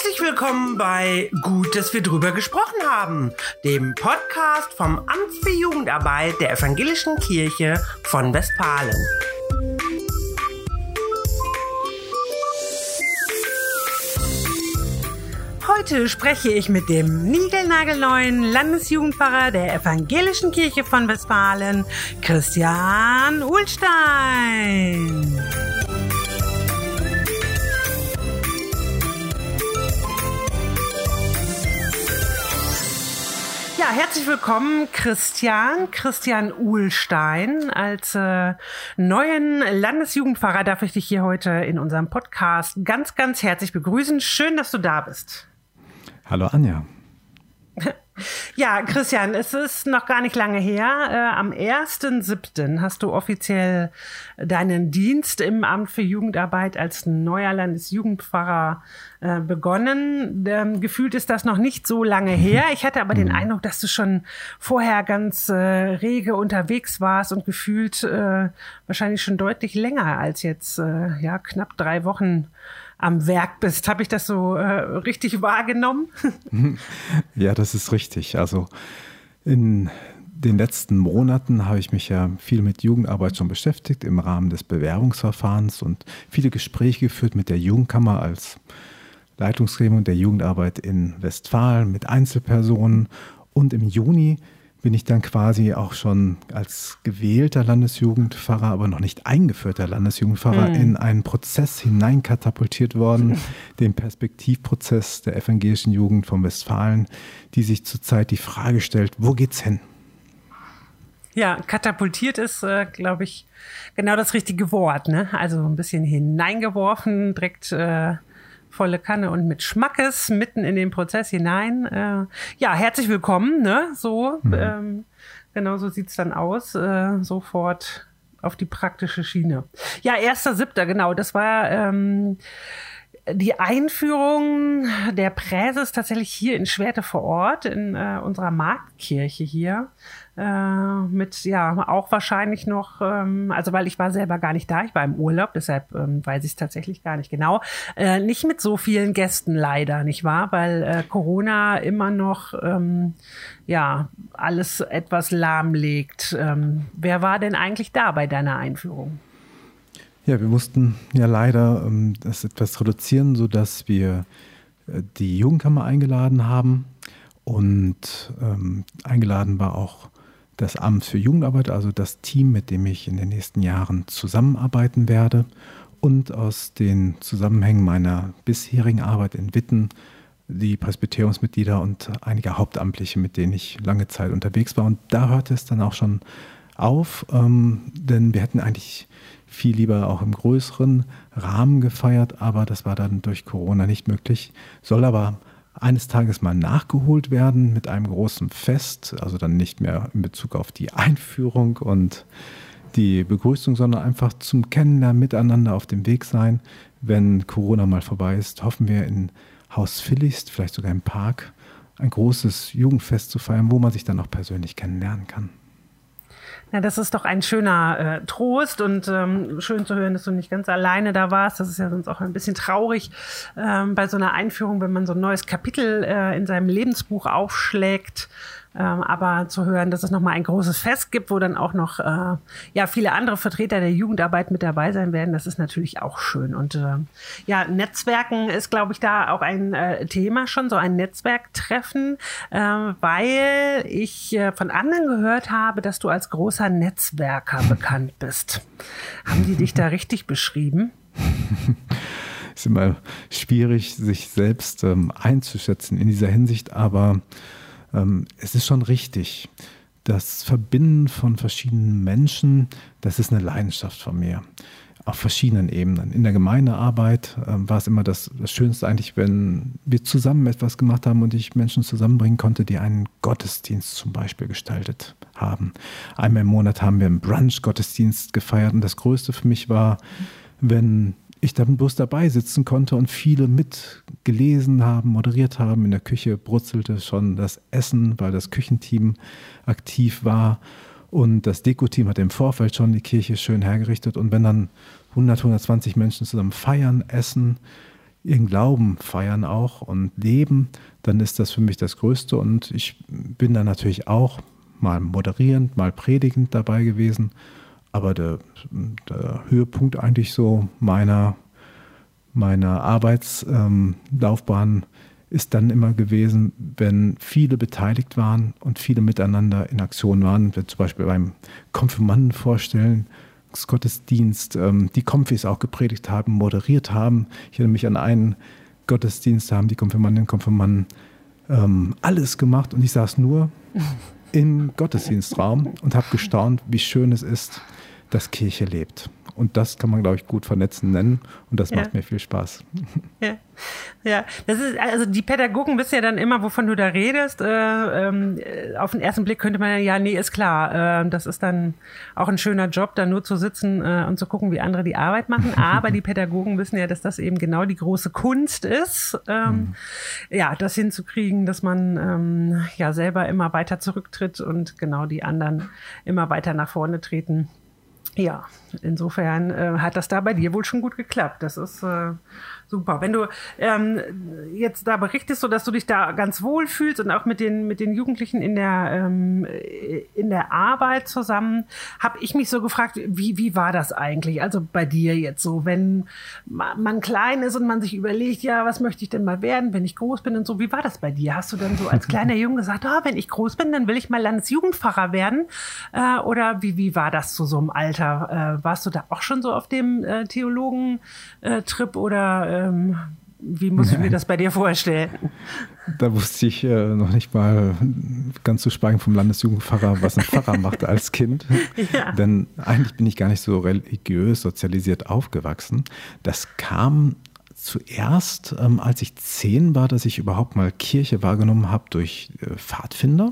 Herzlich willkommen bei Gut, dass wir drüber gesprochen haben, dem Podcast vom Amt für Jugendarbeit der Evangelischen Kirche von Westfalen. Heute spreche ich mit dem niegelnagelneuen Landesjugendpfarrer der Evangelischen Kirche von Westfalen, Christian Uhlstein. Ja, herzlich willkommen, Christian, Christian Uhlstein. Als äh, neuen Landesjugendpfarrer darf ich dich hier heute in unserem Podcast ganz, ganz herzlich begrüßen. Schön, dass du da bist. Hallo Anja. Ja, Christian, es ist noch gar nicht lange her. Äh, am 1.7. hast du offiziell deinen Dienst im Amt für Jugendarbeit als neuer Landesjugendpfarrer äh, begonnen. Ähm, gefühlt ist das noch nicht so lange her. Ich hatte aber den mhm. Eindruck, dass du schon vorher ganz äh, rege unterwegs warst und gefühlt äh, wahrscheinlich schon deutlich länger als jetzt, ja, knapp drei Wochen am Werk bist. Habe ich das so äh, richtig wahrgenommen? ja, das ist richtig. Also in den letzten Monaten habe ich mich ja viel mit Jugendarbeit schon beschäftigt im Rahmen des Bewerbungsverfahrens und viele Gespräche geführt mit der Jugendkammer als Leitungsgremium der Jugendarbeit in Westfalen mit Einzelpersonen. Und im Juni bin ich dann quasi auch schon als gewählter Landesjugendpfarrer, aber noch nicht eingeführter Landesjugendpfarrer, mhm. in einen Prozess hineinkatapultiert worden, den Perspektivprozess der evangelischen Jugend von Westfalen, die sich zurzeit die Frage stellt, wo geht's hin? Ja, katapultiert ist, äh, glaube ich, genau das richtige Wort. Ne? Also ein bisschen hineingeworfen, direkt äh, volle Kanne und mit Schmackes mitten in den Prozess hinein. Äh, ja, herzlich willkommen, ne? So, mhm. ähm, genau so sieht's dann aus. Äh, sofort auf die praktische Schiene. Ja, erster Siebter, genau. Das war ähm, die Einführung der Präses tatsächlich hier in Schwerte vor Ort, in äh, unserer Marktkirche hier äh, mit ja auch wahrscheinlich noch, ähm, also weil ich war selber gar nicht da, ich war im Urlaub, deshalb ähm, weiß ich es tatsächlich gar nicht genau. Äh, nicht mit so vielen Gästen leider, nicht wahr? Weil äh, Corona immer noch ähm, ja alles etwas lahmlegt. Ähm, wer war denn eigentlich da bei deiner Einführung? Ja, wir mussten ja leider ähm, das etwas reduzieren, sodass wir äh, die Jugendkammer eingeladen haben. Und ähm, eingeladen war auch das Amt für Jugendarbeit, also das Team, mit dem ich in den nächsten Jahren zusammenarbeiten werde und aus den Zusammenhängen meiner bisherigen Arbeit in Witten die Presbyteriumsmitglieder und einige Hauptamtliche, mit denen ich lange Zeit unterwegs war. Und da hörte es dann auch schon auf, ähm, denn wir hätten eigentlich viel lieber auch im größeren Rahmen gefeiert, aber das war dann durch Corona nicht möglich. Soll aber eines Tages mal nachgeholt werden mit einem großen Fest, also dann nicht mehr in Bezug auf die Einführung und die Begrüßung, sondern einfach zum Kennenlernen miteinander auf dem Weg sein. Wenn Corona mal vorbei ist, hoffen wir in Haus Philliest, vielleicht sogar im Park, ein großes Jugendfest zu feiern, wo man sich dann auch persönlich kennenlernen kann. Ja, das ist doch ein schöner äh, Trost und ähm, schön zu hören, dass du nicht ganz alleine da warst. Das ist ja sonst auch ein bisschen traurig ähm, bei so einer Einführung, wenn man so ein neues Kapitel äh, in seinem Lebensbuch aufschlägt ähm, aber zu hören, dass es nochmal ein großes Fest gibt, wo dann auch noch äh, ja viele andere Vertreter der Jugendarbeit mit dabei sein werden, das ist natürlich auch schön. Und äh, ja, Netzwerken ist, glaube ich, da auch ein äh, Thema schon, so ein Netzwerktreffen, äh, weil ich äh, von anderen gehört habe, dass du als großer Netzwerker bekannt bist. Haben die dich da richtig beschrieben? ist immer schwierig, sich selbst ähm, einzuschätzen in dieser Hinsicht, aber es ist schon richtig. Das Verbinden von verschiedenen Menschen, das ist eine Leidenschaft von mir. Auf verschiedenen Ebenen. In der Gemeindearbeit äh, war es immer das, das Schönste eigentlich, wenn wir zusammen etwas gemacht haben und ich Menschen zusammenbringen konnte, die einen Gottesdienst zum Beispiel gestaltet haben. Einmal im Monat haben wir einen Brunch-Gottesdienst gefeiert und das Größte für mich war, wenn ich dann bloß dabei sitzen konnte und viele mitgelesen haben, moderiert haben. In der Küche brutzelte schon das Essen, weil das Küchenteam aktiv war. Und das Deko-Team hat im Vorfeld schon die Kirche schön hergerichtet. Und wenn dann 100, 120 Menschen zusammen feiern, essen, ihren Glauben feiern auch und leben, dann ist das für mich das Größte. Und ich bin da natürlich auch mal moderierend, mal predigend dabei gewesen. Aber der, der Höhepunkt eigentlich so meiner, meiner Arbeitslaufbahn ähm, ist dann immer gewesen, wenn viele beteiligt waren und viele miteinander in Aktion waren. Wenn zum Beispiel beim Konfirmanden vorstellen, Gottesdienst, ähm, die Konfis auch gepredigt haben, moderiert haben. Ich erinnere mich an einen Gottesdienst, da haben die Konfirmandinnen und Konfirmanden alles gemacht und ich saß nur im Gottesdienstraum und habe gestaunt, wie schön es ist, dass Kirche lebt. Und das kann man, glaube ich, gut vernetzen nennen. Und das ja. macht mir viel Spaß. Ja. ja, das ist, also die Pädagogen wissen ja dann immer, wovon du da redest. Äh, ähm, auf den ersten Blick könnte man ja, ja, nee, ist klar. Äh, das ist dann auch ein schöner Job, da nur zu sitzen äh, und zu gucken, wie andere die Arbeit machen. Aber die Pädagogen wissen ja, dass das eben genau die große Kunst ist, ähm, mhm. ja, das hinzukriegen, dass man ähm, ja selber immer weiter zurücktritt und genau die anderen immer weiter nach vorne treten. Ja, insofern äh, hat das da bei dir wohl schon gut geklappt. Das ist äh, super. Wenn du ähm, jetzt da berichtest, so dass du dich da ganz wohl fühlst und auch mit den mit den Jugendlichen in der ähm, in der Arbeit zusammen, habe ich mich so gefragt, wie wie war das eigentlich? Also bei dir jetzt so, wenn man klein ist und man sich überlegt, ja, was möchte ich denn mal werden, wenn ich groß bin und so. Wie war das bei dir? Hast du dann so als kleiner Junge gesagt, oh, wenn ich groß bin, dann will ich mal Landesjugendpfarrer werden? Äh, oder wie wie war das zu so einem Alter? Äh, warst du da auch schon so auf dem äh, Theologen-Trip äh, oder ähm, wie muss ich mir das bei dir vorstellen? Da wusste ich äh, noch nicht mal, ganz zu schweigen vom Landesjugendpfarrer, was ein Pfarrer machte als Kind. Ja. Denn eigentlich bin ich gar nicht so religiös sozialisiert aufgewachsen. Das kam zuerst, ähm, als ich zehn war, dass ich überhaupt mal Kirche wahrgenommen habe durch äh, Pfadfinder.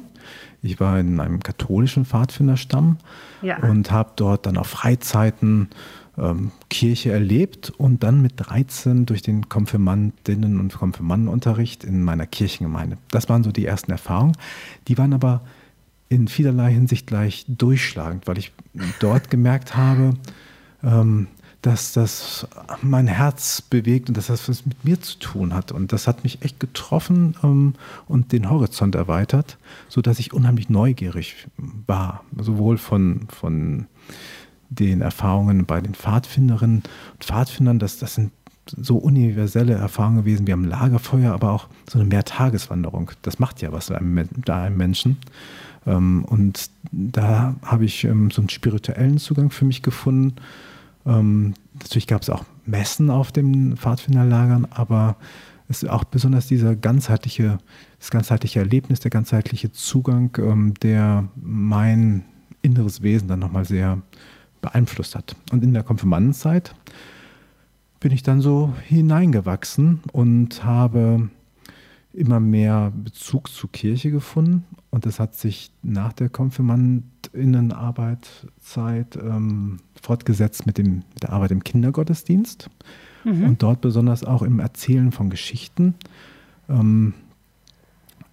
Ich war in einem katholischen Pfadfinderstamm ja. und habe dort dann auf Freizeiten ähm, Kirche erlebt und dann mit 13 durch den Konfirmandinnen- und Konfirmandenunterricht in meiner Kirchengemeinde. Das waren so die ersten Erfahrungen. Die waren aber in vielerlei Hinsicht gleich durchschlagend, weil ich dort gemerkt habe, ähm, dass das mein Herz bewegt und dass das was mit mir zu tun hat. Und das hat mich echt getroffen ähm, und den Horizont erweitert, sodass ich unheimlich neugierig war, sowohl von, von den Erfahrungen bei den Pfadfinderinnen und Pfadfindern, das, das sind so universelle Erfahrungen gewesen wie am Lagerfeuer, aber auch so eine Mehrtageswanderung. Das macht ja was mit einem, einem Menschen. Ähm, und da habe ich ähm, so einen spirituellen Zugang für mich gefunden. Ähm, natürlich gab es auch Messen auf den Pfadfinderlagern, aber es ist auch besonders dieser ganzheitliche, das ganzheitliche Erlebnis, der ganzheitliche Zugang, der mein inneres Wesen dann nochmal sehr beeinflusst hat. Und in der Konfirmandenzeit bin ich dann so hineingewachsen und habe immer mehr Bezug zur Kirche gefunden. Und das hat sich nach der Konfirmandinnenarbeitszeit ähm, fortgesetzt mit, dem, mit der Arbeit im Kindergottesdienst mhm. und dort besonders auch im Erzählen von Geschichten. Ähm,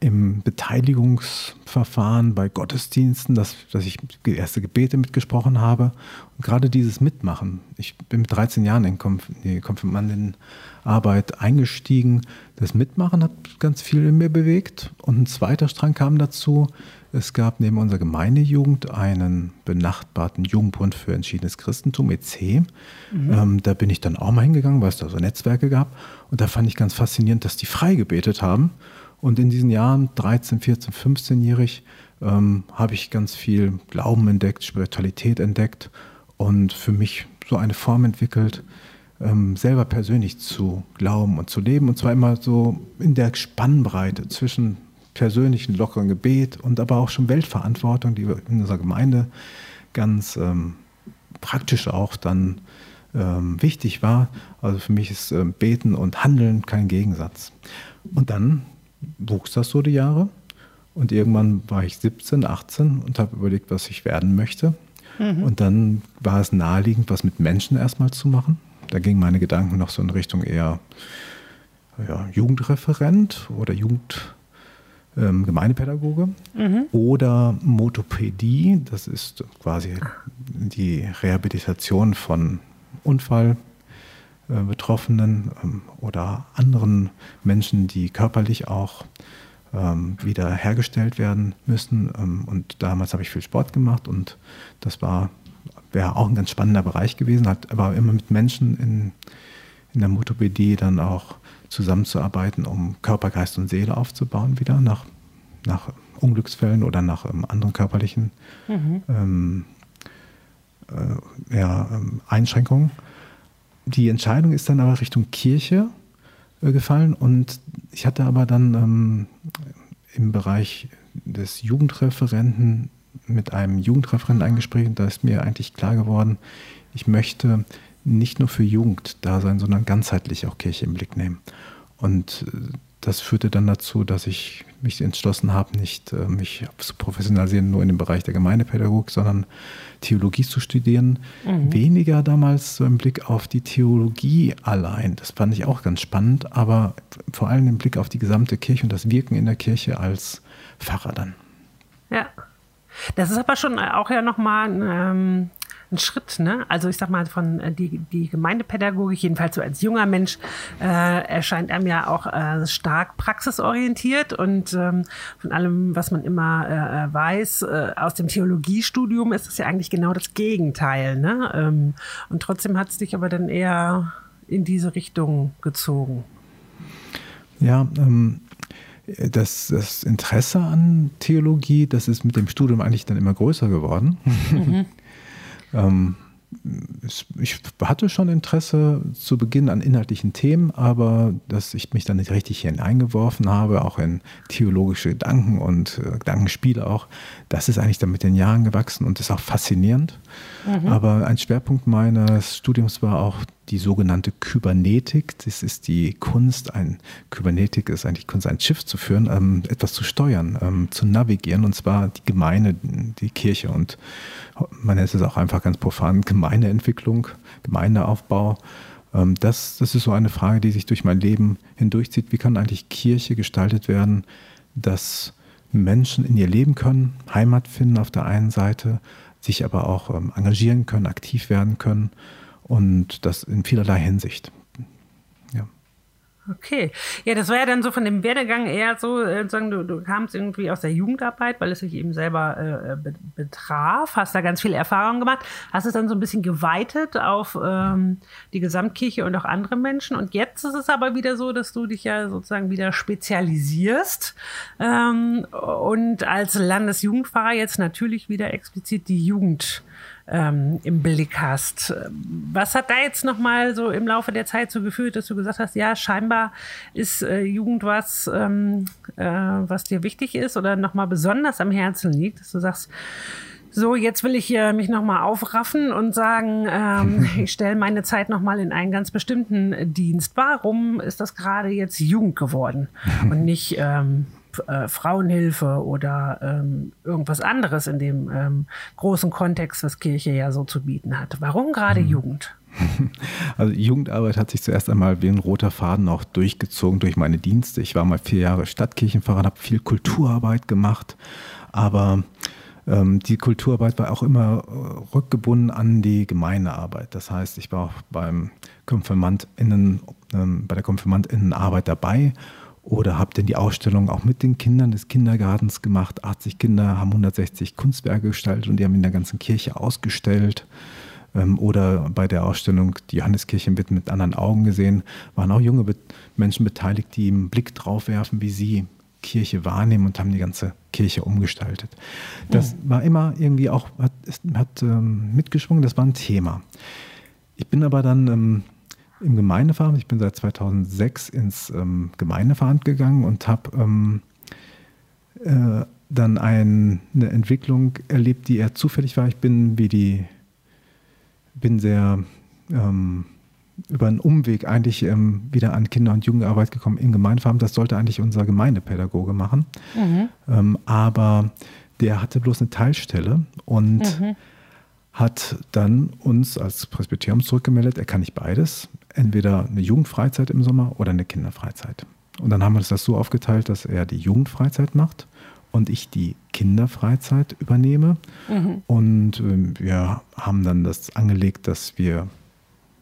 im Beteiligungsverfahren bei Gottesdiensten, dass, dass ich erste Gebete mitgesprochen habe. Und gerade dieses Mitmachen. Ich bin mit 13 Jahren in die Konfirmandinnenarbeit eingestiegen. Das Mitmachen hat ganz viel in mir bewegt. Und ein zweiter Strang kam dazu. Es gab neben unserer Gemeindejugend einen benachbarten Jugendbund für entschiedenes Christentum, EC. Mhm. Ähm, da bin ich dann auch mal hingegangen, weil es da so Netzwerke gab. Und da fand ich ganz faszinierend, dass die frei gebetet haben. Und in diesen Jahren, 13, 14, 15-jährig, ähm, habe ich ganz viel Glauben entdeckt, Spiritualität entdeckt und für mich so eine Form entwickelt, ähm, selber persönlich zu glauben und zu leben. Und zwar immer so in der Spannbreite zwischen persönlichen, lockeren Gebet und aber auch schon Weltverantwortung, die in unserer Gemeinde ganz ähm, praktisch auch dann ähm, wichtig war. Also für mich ist ähm, Beten und Handeln kein Gegensatz. Und dann wuchs das so die Jahre. Und irgendwann war ich 17, 18 und habe überlegt, was ich werden möchte. Mhm. Und dann war es naheliegend, was mit Menschen erstmal zu machen. Da gingen meine Gedanken noch so in Richtung eher ja, Jugendreferent oder Jugend, ähm, Gemeindepädagoge mhm. oder Motopädie. Das ist quasi die Rehabilitation von Unfall, Betroffenen ähm, oder anderen Menschen, die körperlich auch ähm, wieder hergestellt werden müssen. Ähm, und damals habe ich viel Sport gemacht und das war wäre auch ein ganz spannender Bereich gewesen, hat aber immer mit Menschen in, in der Motopädie dann auch zusammenzuarbeiten, um Körper, Geist und Seele aufzubauen wieder nach, nach Unglücksfällen oder nach ähm, anderen körperlichen mhm. ähm, äh, ja, ähm, Einschränkungen. Die Entscheidung ist dann aber Richtung Kirche äh, gefallen und ich hatte aber dann ähm, im Bereich des Jugendreferenten mit einem Jugendreferenten ein Gespräch und da ist mir eigentlich klar geworden, ich möchte nicht nur für Jugend da sein, sondern ganzheitlich auch Kirche im Blick nehmen. Und äh, das führte dann dazu, dass ich mich entschlossen habe, nicht äh, mich zu professionalisieren nur in dem Bereich der Gemeindepädagogik, sondern Theologie zu studieren. Mhm. Weniger damals so im Blick auf die Theologie allein. Das fand ich auch ganz spannend, aber vor allem im Blick auf die gesamte Kirche und das Wirken in der Kirche als Pfarrer dann. Ja. Das ist aber schon auch ja nochmal ähm, ein Schritt, ne? Also ich sag mal, von äh, die, die Gemeindepädagogik, jedenfalls so als junger Mensch, äh, erscheint einem ja auch äh, stark praxisorientiert und ähm, von allem, was man immer äh, äh weiß, äh, aus dem Theologiestudium ist es ja eigentlich genau das Gegenteil, ne? Ähm, und trotzdem hat es dich aber dann eher in diese Richtung gezogen. Ja, ähm, das, das Interesse an Theologie, das ist mit dem Studium eigentlich dann immer größer geworden. Mhm. ähm, ich hatte schon Interesse zu Beginn an inhaltlichen Themen, aber dass ich mich dann nicht richtig hineingeworfen habe, auch in theologische Gedanken und äh, Gedankenspiele auch, das ist eigentlich dann mit den Jahren gewachsen und ist auch faszinierend. Mhm. Aber ein Schwerpunkt meines Studiums war auch die sogenannte Kybernetik. Das ist die Kunst, ein Kybernetik ist eigentlich Kunst, ein Schiff zu führen, ähm, etwas zu steuern, ähm, zu navigieren, und zwar die Gemeinde, die Kirche. Und man nennt es auch einfach ganz profan Gemeindeentwicklung, Gemeindeaufbau. Ähm, das, das ist so eine Frage, die sich durch mein Leben hindurchzieht. Wie kann eigentlich Kirche gestaltet werden, dass Menschen in ihr Leben können, Heimat finden auf der einen Seite, sich aber auch ähm, engagieren können, aktiv werden können und das in vielerlei Hinsicht. Okay. Ja, das war ja dann so von dem Werdegang eher so, äh, sagen, du, du kamst irgendwie aus der Jugendarbeit, weil es sich eben selber äh, be betraf, hast da ganz viele Erfahrungen gemacht, hast es dann so ein bisschen geweitet auf ähm, die Gesamtkirche und auch andere Menschen. Und jetzt ist es aber wieder so, dass du dich ja sozusagen wieder spezialisierst ähm, und als Landesjugendpfarrer jetzt natürlich wieder explizit die Jugend ähm, im Blick hast. Was hat da jetzt nochmal so im Laufe der Zeit so geführt, dass du gesagt hast, ja, scheinbar ist äh, Jugend was, ähm, äh, was dir wichtig ist oder nochmal besonders am Herzen liegt, dass du sagst, so, jetzt will ich hier mich nochmal aufraffen und sagen, ähm, ich stelle meine Zeit nochmal in einen ganz bestimmten Dienst. Warum ist das gerade jetzt Jugend geworden und nicht ähm, äh, Frauenhilfe oder ähm, irgendwas anderes in dem ähm, großen Kontext, was Kirche ja so zu bieten hat. Warum gerade hm. Jugend? Also Jugendarbeit hat sich zuerst einmal wie ein roter Faden auch durchgezogen durch meine Dienste. Ich war mal vier Jahre Stadtkirchenpfarrer, habe viel Kulturarbeit gemacht, aber ähm, die Kulturarbeit war auch immer äh, rückgebunden an die Gemeindearbeit. Das heißt, ich war auch beim KonfirmandInnen, ähm, bei der KonfirmandInnenarbeit dabei oder habe denn die Ausstellung auch mit den Kindern des Kindergartens gemacht. 80 Kinder haben 160 Kunstwerke gestaltet und die haben in der ganzen Kirche ausgestellt. Ähm, oder bei der Ausstellung Die Johanneskirche wird mit anderen Augen gesehen, waren auch junge Menschen beteiligt, die einen Blick drauf werfen, wie sie Kirche wahrnehmen und haben die ganze Kirche umgestaltet. Das war immer irgendwie auch, hat, hat ähm, mitgeschwungen, das war ein Thema. Ich bin aber dann ähm, im Gemeindeverein. Ich bin seit 2006 ins ähm, Gemeindeverein gegangen und habe ähm, äh, dann ein, eine Entwicklung erlebt, die eher zufällig war. Ich bin wie die, bin sehr ähm, über einen Umweg eigentlich ähm, wieder an Kinder- und Jugendarbeit gekommen im Gemeindeverein. Das sollte eigentlich unser Gemeindepädagoge machen. Mhm. Ähm, aber der hatte bloß eine Teilstelle und mhm hat dann uns als Presbyterium zurückgemeldet, er kann nicht beides, entweder eine Jugendfreizeit im Sommer oder eine Kinderfreizeit. Und dann haben wir uns das so aufgeteilt, dass er die Jugendfreizeit macht und ich die Kinderfreizeit übernehme. Mhm. Und äh, wir haben dann das angelegt, dass wir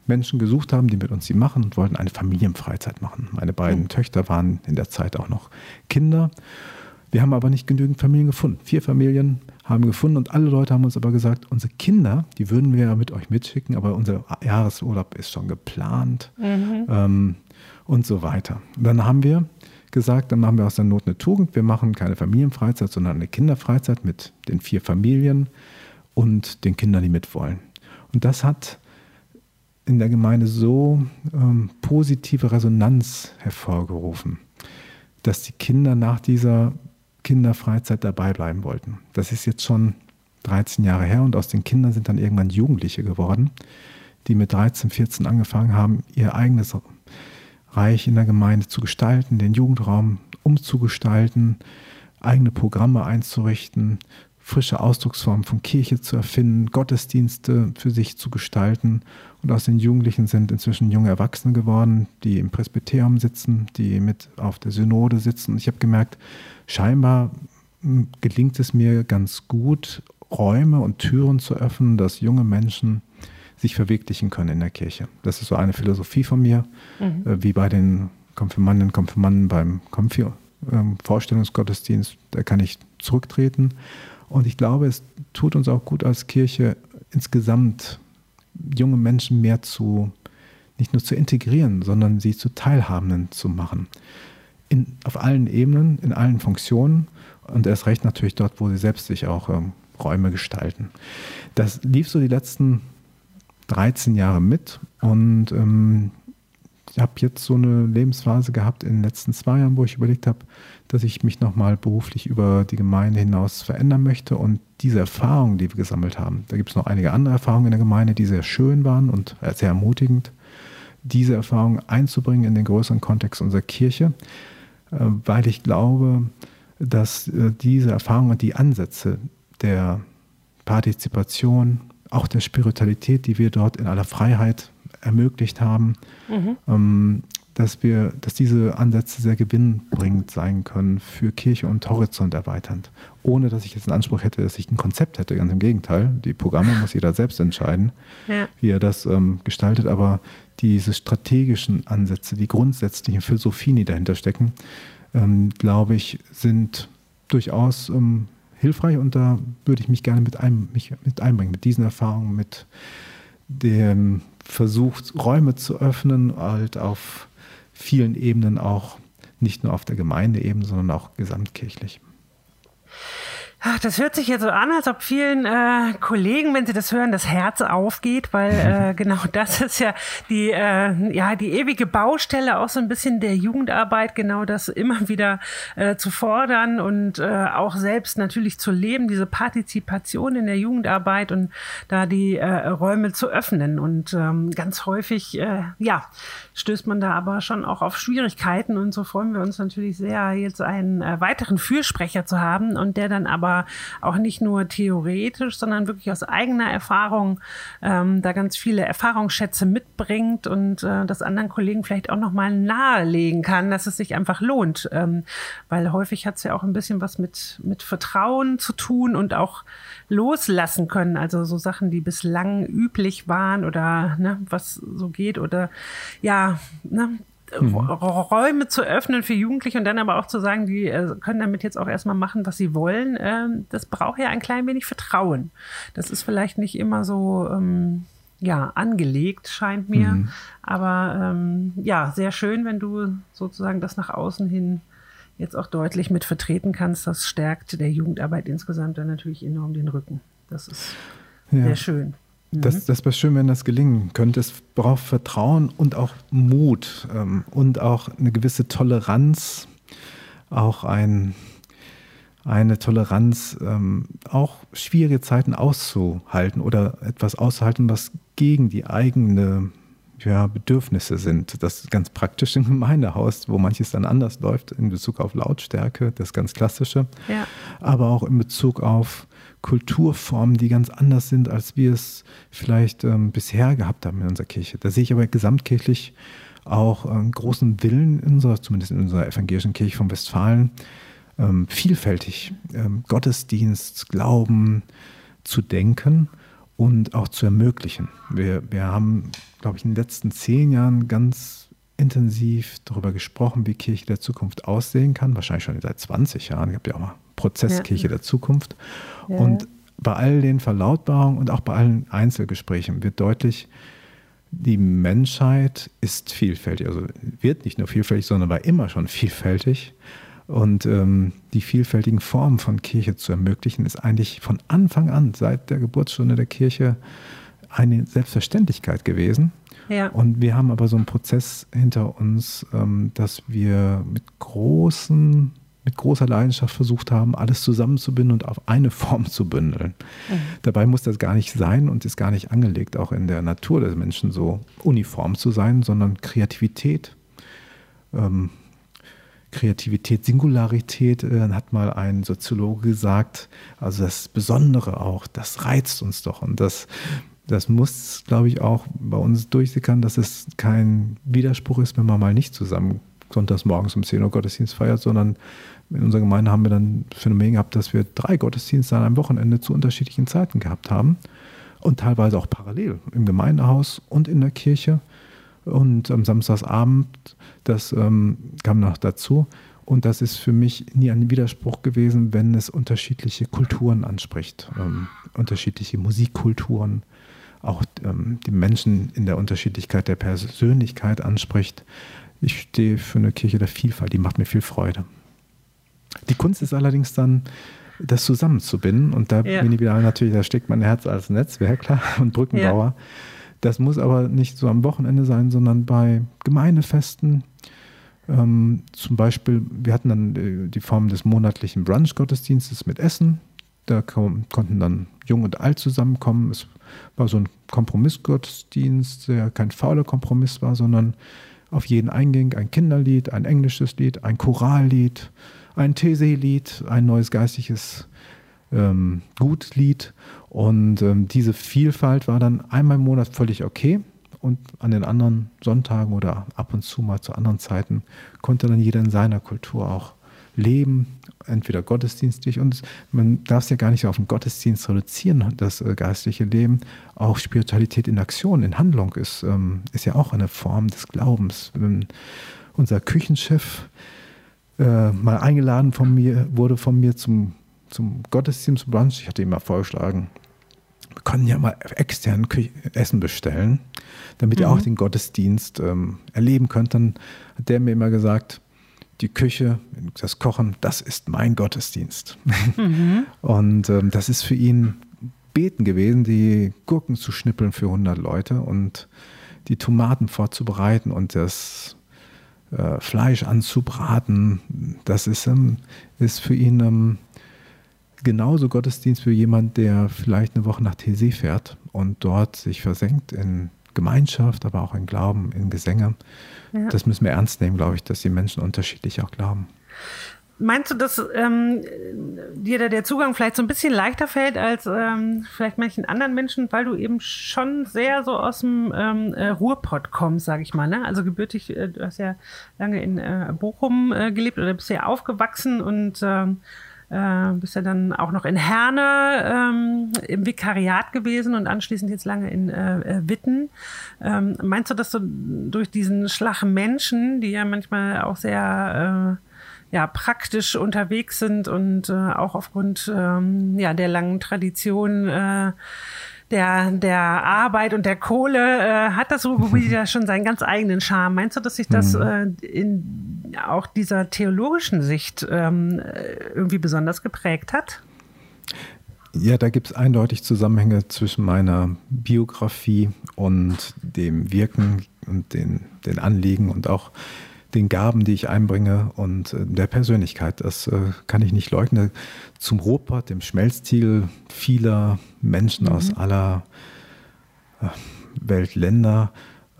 Menschen gesucht haben, die mit uns sie machen und wollten eine Familienfreizeit machen. Meine beiden mhm. Töchter waren in der Zeit auch noch Kinder. Wir haben aber nicht genügend Familien gefunden. Vier Familien haben gefunden und alle Leute haben uns aber gesagt, unsere Kinder, die würden wir ja mit euch mitschicken, aber unser Jahresurlaub ist schon geplant mhm. ähm, und so weiter. Und dann haben wir gesagt, dann machen wir aus der Not eine Tugend. Wir machen keine Familienfreizeit, sondern eine Kinderfreizeit mit den vier Familien und den Kindern, die mitwollen. Und das hat in der Gemeinde so ähm, positive Resonanz hervorgerufen, dass die Kinder nach dieser Kinderfreizeit dabei bleiben wollten. Das ist jetzt schon 13 Jahre her und aus den Kindern sind dann irgendwann Jugendliche geworden, die mit 13, 14 angefangen haben, ihr eigenes Reich in der Gemeinde zu gestalten, den Jugendraum umzugestalten, eigene Programme einzurichten, frische Ausdrucksformen von Kirche zu erfinden, Gottesdienste für sich zu gestalten. Und aus den Jugendlichen sind inzwischen junge Erwachsene geworden, die im Presbyterium sitzen, die mit auf der Synode sitzen. Und ich habe gemerkt, scheinbar hm, gelingt es mir ganz gut, Räume und Türen zu öffnen, dass junge Menschen sich verwirklichen können in der Kirche. Das ist so eine Philosophie von mir, mhm. äh, wie bei den Konfirmandinnen und Konfirmanden beim Konfi ähm, Vorstellungsgottesdienst. Da kann ich zurücktreten. Und ich glaube, es tut uns auch gut als Kirche insgesamt junge Menschen mehr zu, nicht nur zu integrieren, sondern sie zu Teilhabenden zu machen in, auf allen Ebenen, in allen Funktionen und erst recht natürlich dort, wo sie selbst sich auch ähm, Räume gestalten. Das lief so die letzten 13 Jahre mit und ähm, habe jetzt so eine Lebensphase gehabt in den letzten zwei Jahren, wo ich überlegt habe, dass ich mich nochmal beruflich über die Gemeinde hinaus verändern möchte. Und diese Erfahrungen, die wir gesammelt haben, da gibt es noch einige andere Erfahrungen in der Gemeinde, die sehr schön waren und sehr ermutigend, diese Erfahrungen einzubringen in den größeren Kontext unserer Kirche äh, weil ich glaube, dass äh, diese Erfahrungen und die Ansätze der Partizipation, auch der Spiritualität, die wir dort in aller Freiheit ermöglicht haben, mhm. Ähm, dass wir, dass diese Ansätze sehr gewinnbringend sein können für Kirche und Horizont erweiternd. Ohne dass ich jetzt einen Anspruch hätte, dass ich ein Konzept hätte, ganz im Gegenteil. Die Programme muss jeder selbst entscheiden, ja. wie er das ähm, gestaltet, aber diese strategischen Ansätze, die grundsätzlichen Philosophien, die dahinter stecken, ähm, glaube ich, sind durchaus ähm, hilfreich und da würde ich mich gerne mit, ein, mich mit einbringen, mit diesen Erfahrungen, mit dem Versuch, Räume zu öffnen, halt auf vielen Ebenen auch, nicht nur auf der Gemeindeebene, sondern auch gesamtkirchlich. Ach, das hört sich jetzt so an, als ob vielen äh, Kollegen, wenn sie das hören, das Herz aufgeht, weil äh, genau das ist ja die, äh, ja die ewige Baustelle auch so ein bisschen der Jugendarbeit, genau das immer wieder äh, zu fordern und äh, auch selbst natürlich zu leben, diese Partizipation in der Jugendarbeit und da die äh, Räume zu öffnen. Und ähm, ganz häufig, äh, ja, stößt man da aber schon auch auf Schwierigkeiten und so freuen wir uns natürlich sehr, jetzt einen äh, weiteren Fürsprecher zu haben und der dann aber aber auch nicht nur theoretisch, sondern wirklich aus eigener Erfahrung ähm, da ganz viele Erfahrungsschätze mitbringt und äh, das anderen Kollegen vielleicht auch nochmal nahelegen kann, dass es sich einfach lohnt. Ähm, weil häufig hat es ja auch ein bisschen was mit, mit Vertrauen zu tun und auch loslassen können. Also so Sachen, die bislang üblich waren oder ne, was so geht oder ja, ne, mhm. Räume zu öffnen für Jugendliche und dann aber auch zu sagen, die äh, können damit jetzt auch erstmal machen, was sie wollen, ähm, das braucht ja ein klein wenig Vertrauen. Das ist vielleicht nicht immer so, ähm, ja, angelegt, scheint mir. Mhm. Aber ähm, ja, sehr schön, wenn du sozusagen das nach außen hin jetzt auch deutlich mit vertreten kannst. Das stärkt der Jugendarbeit insgesamt dann natürlich enorm den Rücken. Das ist ja. sehr schön. Das, mhm. das wäre schön, wenn das gelingen könnte. Es braucht Vertrauen und auch Mut ähm, und auch eine gewisse Toleranz, auch ein, eine Toleranz, ähm, auch schwierige Zeiten auszuhalten oder etwas auszuhalten, was gegen die eigene ja, Bedürfnisse sind. Das ist ganz praktisch im Gemeindehaus, wo manches dann anders läuft in Bezug auf Lautstärke, das ganz Klassische, ja. aber auch in Bezug auf Kulturformen, die ganz anders sind, als wir es vielleicht ähm, bisher gehabt haben in unserer Kirche. Da sehe ich aber gesamtkirchlich auch einen großen Willen in unserer, zumindest in unserer evangelischen Kirche von Westfalen, ähm, vielfältig ähm, Gottesdienst, Glauben zu denken und auch zu ermöglichen. Wir, wir haben, glaube ich, in den letzten zehn Jahren ganz intensiv darüber gesprochen, wie Kirche der Zukunft aussehen kann. Wahrscheinlich schon seit 20 Jahren. Ich habe ja auch mal Prozesskirche der Zukunft. Und bei all den Verlautbarungen und auch bei allen Einzelgesprächen wird deutlich, die Menschheit ist vielfältig. Also wird nicht nur vielfältig, sondern war immer schon vielfältig. Und ähm, die vielfältigen Formen von Kirche zu ermöglichen, ist eigentlich von Anfang an, seit der Geburtsstunde der Kirche, eine Selbstverständlichkeit gewesen. Ja. Und wir haben aber so einen Prozess hinter uns, ähm, dass wir mit großen mit großer Leidenschaft versucht haben, alles zusammenzubinden und auf eine Form zu bündeln. Mhm. Dabei muss das gar nicht sein und ist gar nicht angelegt, auch in der Natur des Menschen so uniform zu sein, sondern Kreativität, ähm, Kreativität, Singularität, äh, hat mal ein Soziologe gesagt, also das Besondere auch, das reizt uns doch und das, das muss, glaube ich, auch bei uns durchsickern, dass es kein Widerspruch ist, wenn man mal nicht zusammen sonntags morgens um 10 Uhr Gottesdienst feiert, sondern in unserer Gemeinde haben wir dann Phänomen gehabt, dass wir drei Gottesdienste an einem Wochenende zu unterschiedlichen Zeiten gehabt haben und teilweise auch parallel im Gemeindehaus und in der Kirche. Und am Samstagsabend, das ähm, kam noch dazu. Und das ist für mich nie ein Widerspruch gewesen, wenn es unterschiedliche Kulturen anspricht, ähm, unterschiedliche Musikkulturen, auch ähm, die Menschen in der Unterschiedlichkeit der Persönlichkeit anspricht. Ich stehe für eine Kirche der Vielfalt, die macht mir viel Freude. Die Kunst ist allerdings dann, das zusammenzubinden. Und da ja. bin ich wieder natürlich, da steckt mein Herz als Netzwerkler und Brückenbauer. Ja. Das muss aber nicht so am Wochenende sein, sondern bei Gemeindefesten. Ähm, zum Beispiel, wir hatten dann äh, die Form des monatlichen Brunch-Gottesdienstes mit Essen. Da konnten dann Jung und Alt zusammenkommen. Es war so ein Kompromissgottesdienst, der kein fauler Kompromiss war, sondern auf jeden einging ein Kinderlied, ein englisches Lied, ein Chorallied, ein These-Lied, ein neues geistliches ähm, Gutlied. Und ähm, diese Vielfalt war dann einmal im Monat völlig okay. Und an den anderen Sonntagen oder ab und zu mal zu anderen Zeiten konnte dann jeder in seiner Kultur auch leben, entweder gottesdienstlich und man darf es ja gar nicht auf den Gottesdienst reduzieren, das äh, geistliche Leben. Auch Spiritualität in Aktion, in Handlung ist, ähm, ist ja auch eine Form des Glaubens. Wenn unser Küchenchef äh, mal eingeladen von mir, wurde von mir zum, zum Gottesdienst Brunch. Ich hatte ihm mal vorgeschlagen, wir können ja mal extern Essen bestellen, damit mhm. ihr auch den Gottesdienst ähm, erleben könnt. Dann hat der mir immer gesagt, die Küche, das Kochen, das ist mein Gottesdienst. Mhm. Und ähm, das ist für ihn Beten gewesen, die Gurken zu schnippeln für 100 Leute und die Tomaten vorzubereiten und das äh, Fleisch anzubraten. Das ist, ähm, ist für ihn ähm, genauso Gottesdienst wie jemand, der vielleicht eine Woche nach TC fährt und dort sich versenkt in Gemeinschaft, aber auch in Glauben, in Gesänge. Ja. Das müssen wir ernst nehmen, glaube ich, dass die Menschen unterschiedlich auch glauben. Meinst du, dass ähm, dir da der Zugang vielleicht so ein bisschen leichter fällt als ähm, vielleicht manchen anderen Menschen, weil du eben schon sehr so aus dem ähm, äh, Ruhrpott kommst, sage ich mal. Ne? Also gebürtig, äh, du hast ja lange in äh, Bochum äh, gelebt oder bist ja aufgewachsen und ähm, äh, bist ja dann auch noch in Herne ähm, im Vikariat gewesen und anschließend jetzt lange in äh, äh Witten. Ähm, meinst du, dass du durch diesen Schlag Menschen, die ja manchmal auch sehr äh, ja praktisch unterwegs sind und äh, auch aufgrund ähm, ja der langen Tradition äh, der, der Arbeit und der Kohle äh, hat das Ruhrgebiet ja schon seinen ganz eigenen Charme. Meinst du, dass sich das mhm. äh, in auch dieser theologischen Sicht ähm, irgendwie besonders geprägt hat? Ja, da gibt es eindeutig Zusammenhänge zwischen meiner Biografie und dem Wirken und den, den Anliegen und auch den Gaben, die ich einbringe und äh, der Persönlichkeit. Das äh, kann ich nicht leugnen. Zum Ruhrpott, dem Schmelztiegel vieler Menschen mhm. aus aller äh, Weltländer,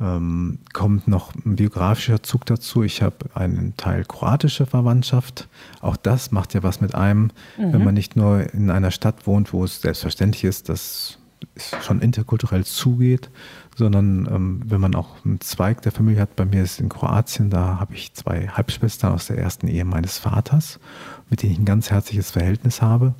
ähm, kommt noch ein biografischer Zug dazu. Ich habe einen Teil kroatischer Verwandtschaft. Auch das macht ja was mit einem, mhm. wenn man nicht nur in einer Stadt wohnt, wo es selbstverständlich ist, dass schon interkulturell zugeht, sondern ähm, wenn man auch einen Zweig der Familie hat, bei mir ist in Kroatien, da habe ich zwei Halbschwestern aus der ersten Ehe meines Vaters, mit denen ich ein ganz herzliches Verhältnis habe.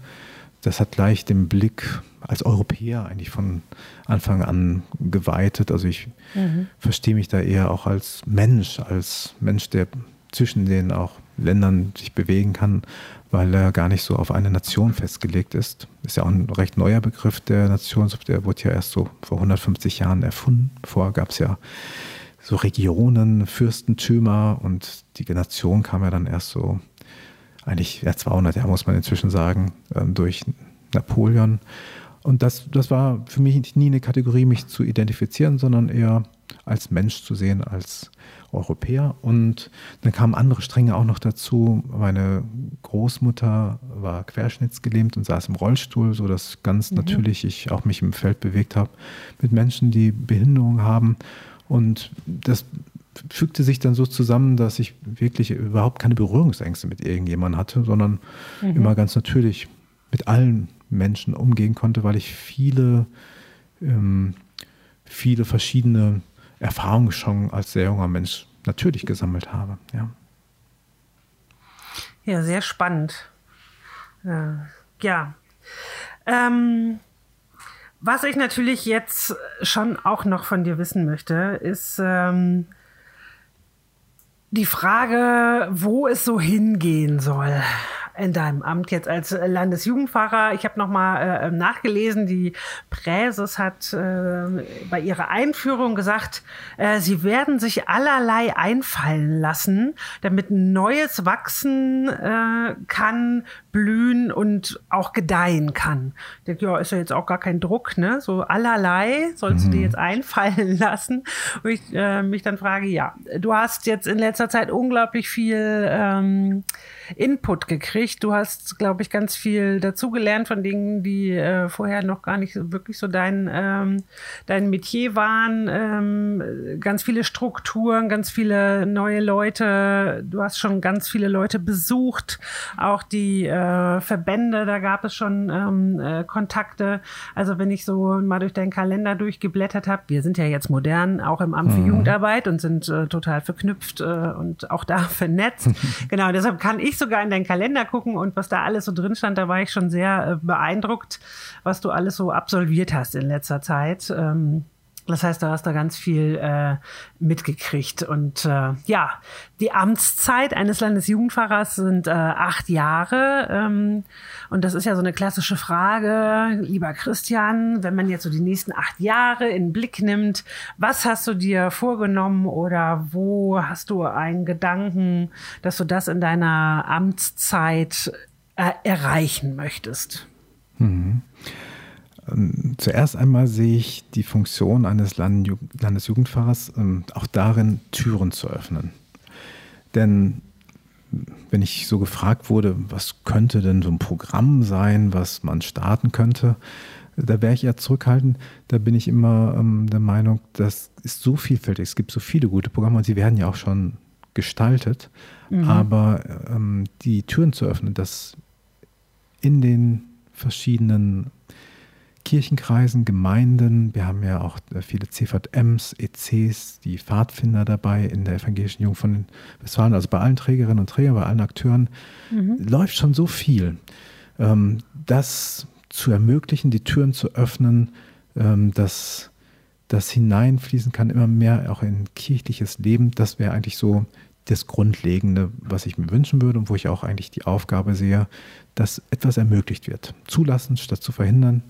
das hat gleich den Blick als Europäer eigentlich von Anfang an geweitet. Also ich mhm. verstehe mich da eher auch als Mensch, als Mensch, der zwischen den auch Ländern sich bewegen kann, weil er gar nicht so auf eine Nation festgelegt ist. Ist ja auch ein recht neuer Begriff der Nation, der wurde ja erst so vor 150 Jahren erfunden. Vorher gab es ja so Regionen, Fürstentümer und die Nation kam ja dann erst so, eigentlich ja 200 Jahre muss man inzwischen sagen, ähm, durch Napoleon. Und das, das war für mich nie eine Kategorie, mich zu identifizieren, sondern eher als Mensch zu sehen, als Europäer. Und dann kamen andere Stränge auch noch dazu. Meine Großmutter war querschnittsgelähmt und saß im Rollstuhl, sodass ganz mhm. natürlich ich auch mich im Feld bewegt habe mit Menschen, die Behinderung haben. Und das fügte sich dann so zusammen, dass ich wirklich überhaupt keine Berührungsängste mit irgendjemandem hatte, sondern mhm. immer ganz natürlich mit allen Menschen umgehen konnte, weil ich viele, ähm, viele verschiedene Erfahrungen schon als sehr junger Mensch natürlich gesammelt habe. Ja, ja sehr spannend. Äh, ja. Ähm, was ich natürlich jetzt schon auch noch von dir wissen möchte, ist ähm, die Frage, wo es so hingehen soll in deinem Amt jetzt als Landesjugendpfarrer. Ich habe nochmal äh, nachgelesen, die Präses hat äh, bei ihrer Einführung gesagt, äh, sie werden sich allerlei einfallen lassen, damit Neues wachsen äh, kann, blühen und auch gedeihen kann. Ich denke, ja, ist ja jetzt auch gar kein Druck, ne? So allerlei sollst mhm. du dir jetzt einfallen lassen. Und ich äh, mich dann frage, ja, du hast jetzt in letzter Zeit unglaublich viel ähm, Input gekriegt. Du hast, glaube ich, ganz viel dazugelernt von Dingen, die äh, vorher noch gar nicht wirklich so dein, ähm, dein Metier waren. Ähm, ganz viele Strukturen, ganz viele neue Leute. Du hast schon ganz viele Leute besucht. Auch die äh, Verbände, da gab es schon ähm, äh, Kontakte. Also wenn ich so mal durch deinen Kalender durchgeblättert habe, wir sind ja jetzt modern, auch im Amt für mhm. Jugendarbeit und sind äh, total verknüpft äh, und auch da vernetzt. genau, deshalb kann ich sogar in deinen Kalender gucken und was da alles so drin stand, da war ich schon sehr äh, beeindruckt, was du alles so absolviert hast in letzter Zeit. Ähm, das heißt, du hast da ganz viel äh, mitgekriegt. Und äh, ja, die Amtszeit eines Landesjugendpfarrers sind äh, acht Jahre. Ähm, und das ist ja so eine klassische Frage, lieber Christian, wenn man jetzt so die nächsten acht Jahre in den Blick nimmt, was hast du dir vorgenommen oder wo hast du einen Gedanken, dass du das in deiner Amtszeit äh, erreichen möchtest? Mhm. Ähm, zuerst einmal sehe ich die Funktion eines Landesjugendpfarrers ähm, auch darin, Türen zu öffnen. Denn wenn ich so gefragt wurde, was könnte denn so ein Programm sein, was man starten könnte, da wäre ich eher zurückhaltend. Da bin ich immer ähm, der Meinung, das ist so vielfältig. Es gibt so viele gute Programme und sie werden ja auch schon gestaltet. Mhm. Aber ähm, die Türen zu öffnen, dass in den verschiedenen Kirchenkreisen, Gemeinden. Wir haben ja auch äh, viele CVMs, ECs, die Pfadfinder dabei in der evangelischen Jugend von Westfalen. Also bei allen Trägerinnen und Trägern, bei allen Akteuren mhm. läuft schon so viel. Ähm, das zu ermöglichen, die Türen zu öffnen, ähm, dass das hineinfließen kann, immer mehr auch in kirchliches Leben, das wäre eigentlich so das Grundlegende, was ich mir wünschen würde und wo ich auch eigentlich die Aufgabe sehe, dass etwas ermöglicht wird. Zulassen statt zu verhindern.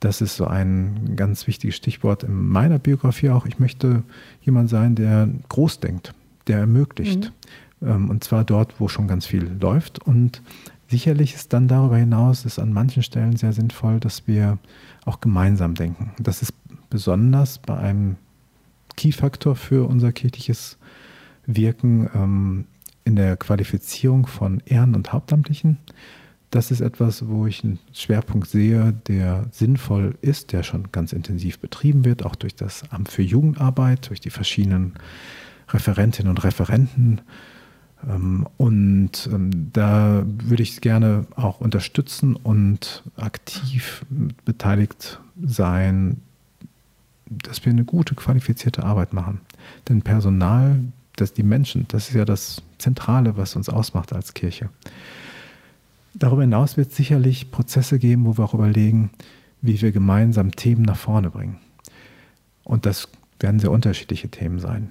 Das ist so ein ganz wichtiges Stichwort in meiner Biografie auch. Ich möchte jemand sein, der groß denkt, der ermöglicht. Mhm. Ähm, und zwar dort, wo schon ganz viel läuft. Und sicherlich ist dann darüber hinaus ist an manchen Stellen sehr sinnvoll, dass wir auch gemeinsam denken. Das ist besonders bei einem Key-Faktor für unser kirchliches Wirken ähm, in der Qualifizierung von Ehren- und Hauptamtlichen das ist etwas, wo ich einen Schwerpunkt sehe, der sinnvoll ist, der schon ganz intensiv betrieben wird, auch durch das Amt für Jugendarbeit, durch die verschiedenen Referentinnen und Referenten. Ähm, und ähm, da würde ich gerne auch unterstützen und aktiv beteiligt sein, dass wir eine gute, qualifizierte Arbeit machen. Denn Personal, das die Menschen, das ist ja das Zentrale, was uns ausmacht als Kirche Darüber hinaus wird es sicherlich Prozesse geben, wo wir auch überlegen, wie wir gemeinsam Themen nach vorne bringen. Und das werden sehr unterschiedliche Themen sein.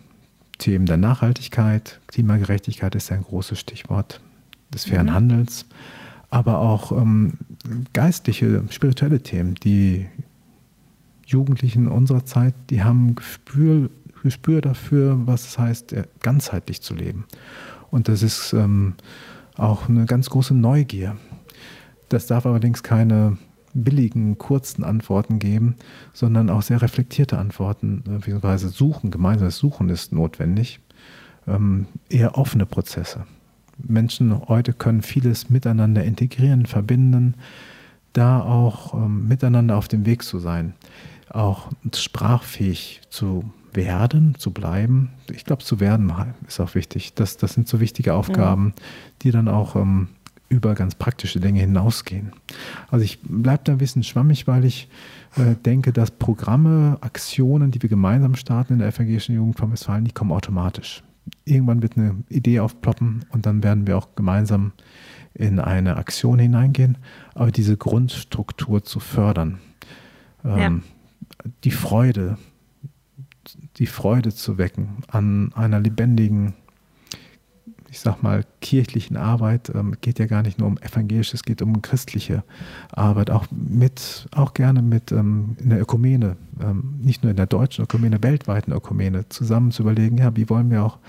Themen der Nachhaltigkeit, Klimagerechtigkeit ist ja ein großes Stichwort des fairen mhm. Handels, aber auch ähm, geistliche, spirituelle Themen. Die Jugendlichen unserer Zeit, die haben Gespür, Gespür dafür, was es heißt, ganzheitlich zu leben. Und das ist ähm, auch eine ganz große Neugier. Das darf allerdings keine billigen, kurzen Antworten geben, sondern auch sehr reflektierte Antworten, äh, beziehungsweise Suchen, gemeinsames Suchen ist notwendig, ähm, eher offene Prozesse. Menschen heute können vieles miteinander integrieren, verbinden, da auch ähm, miteinander auf dem Weg zu sein, auch sprachfähig zu werden, zu bleiben. Ich glaube, zu werden ist auch wichtig. Das, das sind so wichtige Aufgaben, mhm. die dann auch ähm, über ganz praktische Dinge hinausgehen. Also ich bleibe da ein bisschen schwammig, weil ich äh, denke, dass Programme, Aktionen, die wir gemeinsam starten in der evangelischen Jugend von Westfalen, die kommen automatisch. Irgendwann wird eine Idee aufploppen und dann werden wir auch gemeinsam in eine Aktion hineingehen. Aber diese Grundstruktur zu fördern, ähm, ja. die Freude, die Freude zu wecken an einer lebendigen ich sag mal, kirchlichen Arbeit ähm, geht ja gar nicht nur um evangelisch, es geht um christliche Arbeit, auch mit, auch gerne mit ähm, in der Ökumene, ähm, nicht nur in der deutschen Ökumene, weltweiten Ökumene, zusammen zu überlegen, ja, wie wollen wir auch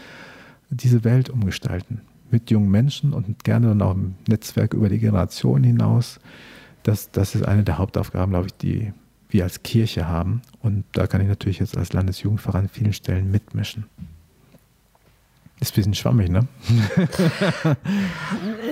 diese Welt umgestalten? Mit jungen Menschen und gerne dann auch im Netzwerk über die Generation hinaus. Das, das ist eine der Hauptaufgaben, glaube ich, die wir als Kirche haben. Und da kann ich natürlich jetzt als Landesjugendverein an vielen Stellen mitmischen. Ist ein bisschen schwammig, ne?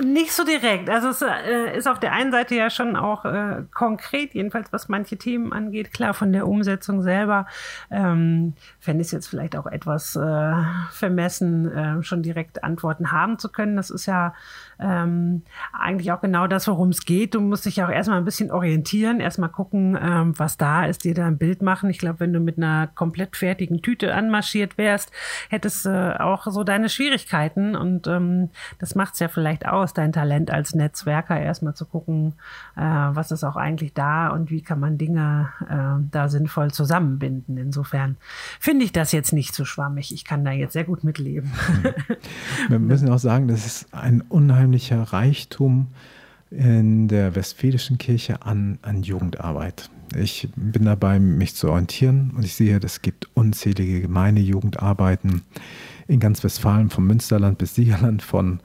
Nicht so direkt. Also es äh, ist auf der einen Seite ja schon auch äh, konkret, jedenfalls was manche Themen angeht. Klar, von der Umsetzung selber ähm, fände ich es jetzt vielleicht auch etwas äh, vermessen, äh, schon direkt Antworten haben zu können. Das ist ja ähm, eigentlich auch genau das, worum es geht. Du musst dich auch erstmal ein bisschen orientieren, erstmal gucken, ähm, was da ist, dir da ein Bild machen. Ich glaube, wenn du mit einer komplett fertigen Tüte anmarschiert wärst, hättest du äh, auch so deine Schwierigkeiten und ähm, das macht es ja vielleicht aus, dein Talent als Netzwerker, erstmal zu gucken, äh, was ist auch eigentlich da und wie kann man Dinge äh, da sinnvoll zusammenbinden. Insofern finde ich das jetzt nicht so schwammig. Ich kann da jetzt sehr gut mitleben. Wir müssen auch sagen, das ist ein unheimlich unheimlicher Reichtum in der Westfälischen Kirche an, an Jugendarbeit. Ich bin dabei, mich zu orientieren und ich sehe, es gibt unzählige Gemeindejugendarbeiten in ganz Westfalen, vom Münsterland bis Siegerland, von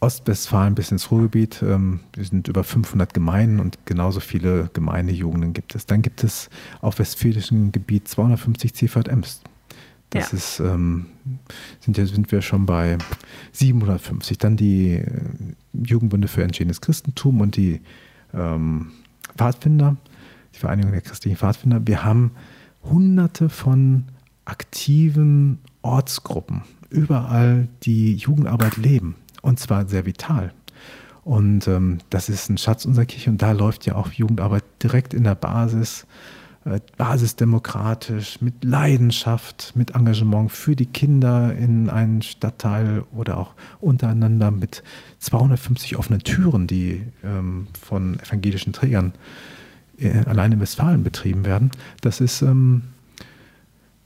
Ostwestfalen bis ins Ruhrgebiet. Ähm, wir sind über 500 Gemeinden und genauso viele Gemeindejugenden gibt es. Dann gibt es auf westfälischem Gebiet 250 CVMs. Das ja. ist, ähm, sind, ja, sind wir schon bei 750. Dann die äh, Jugendbünde für entschiedenes Christentum und die ähm, Pfadfinder, die Vereinigung der christlichen Pfadfinder. Wir haben hunderte von aktiven Ortsgruppen, überall die Jugendarbeit leben. Und zwar sehr vital. Und ähm, das ist ein Schatz unserer Kirche und da läuft ja auch Jugendarbeit direkt in der Basis basisdemokratisch, mit Leidenschaft, mit Engagement für die Kinder in einen Stadtteil oder auch untereinander mit 250 offenen Türen, die ähm, von evangelischen Trägern äh, allein in Westfalen betrieben werden. Das ist, ähm,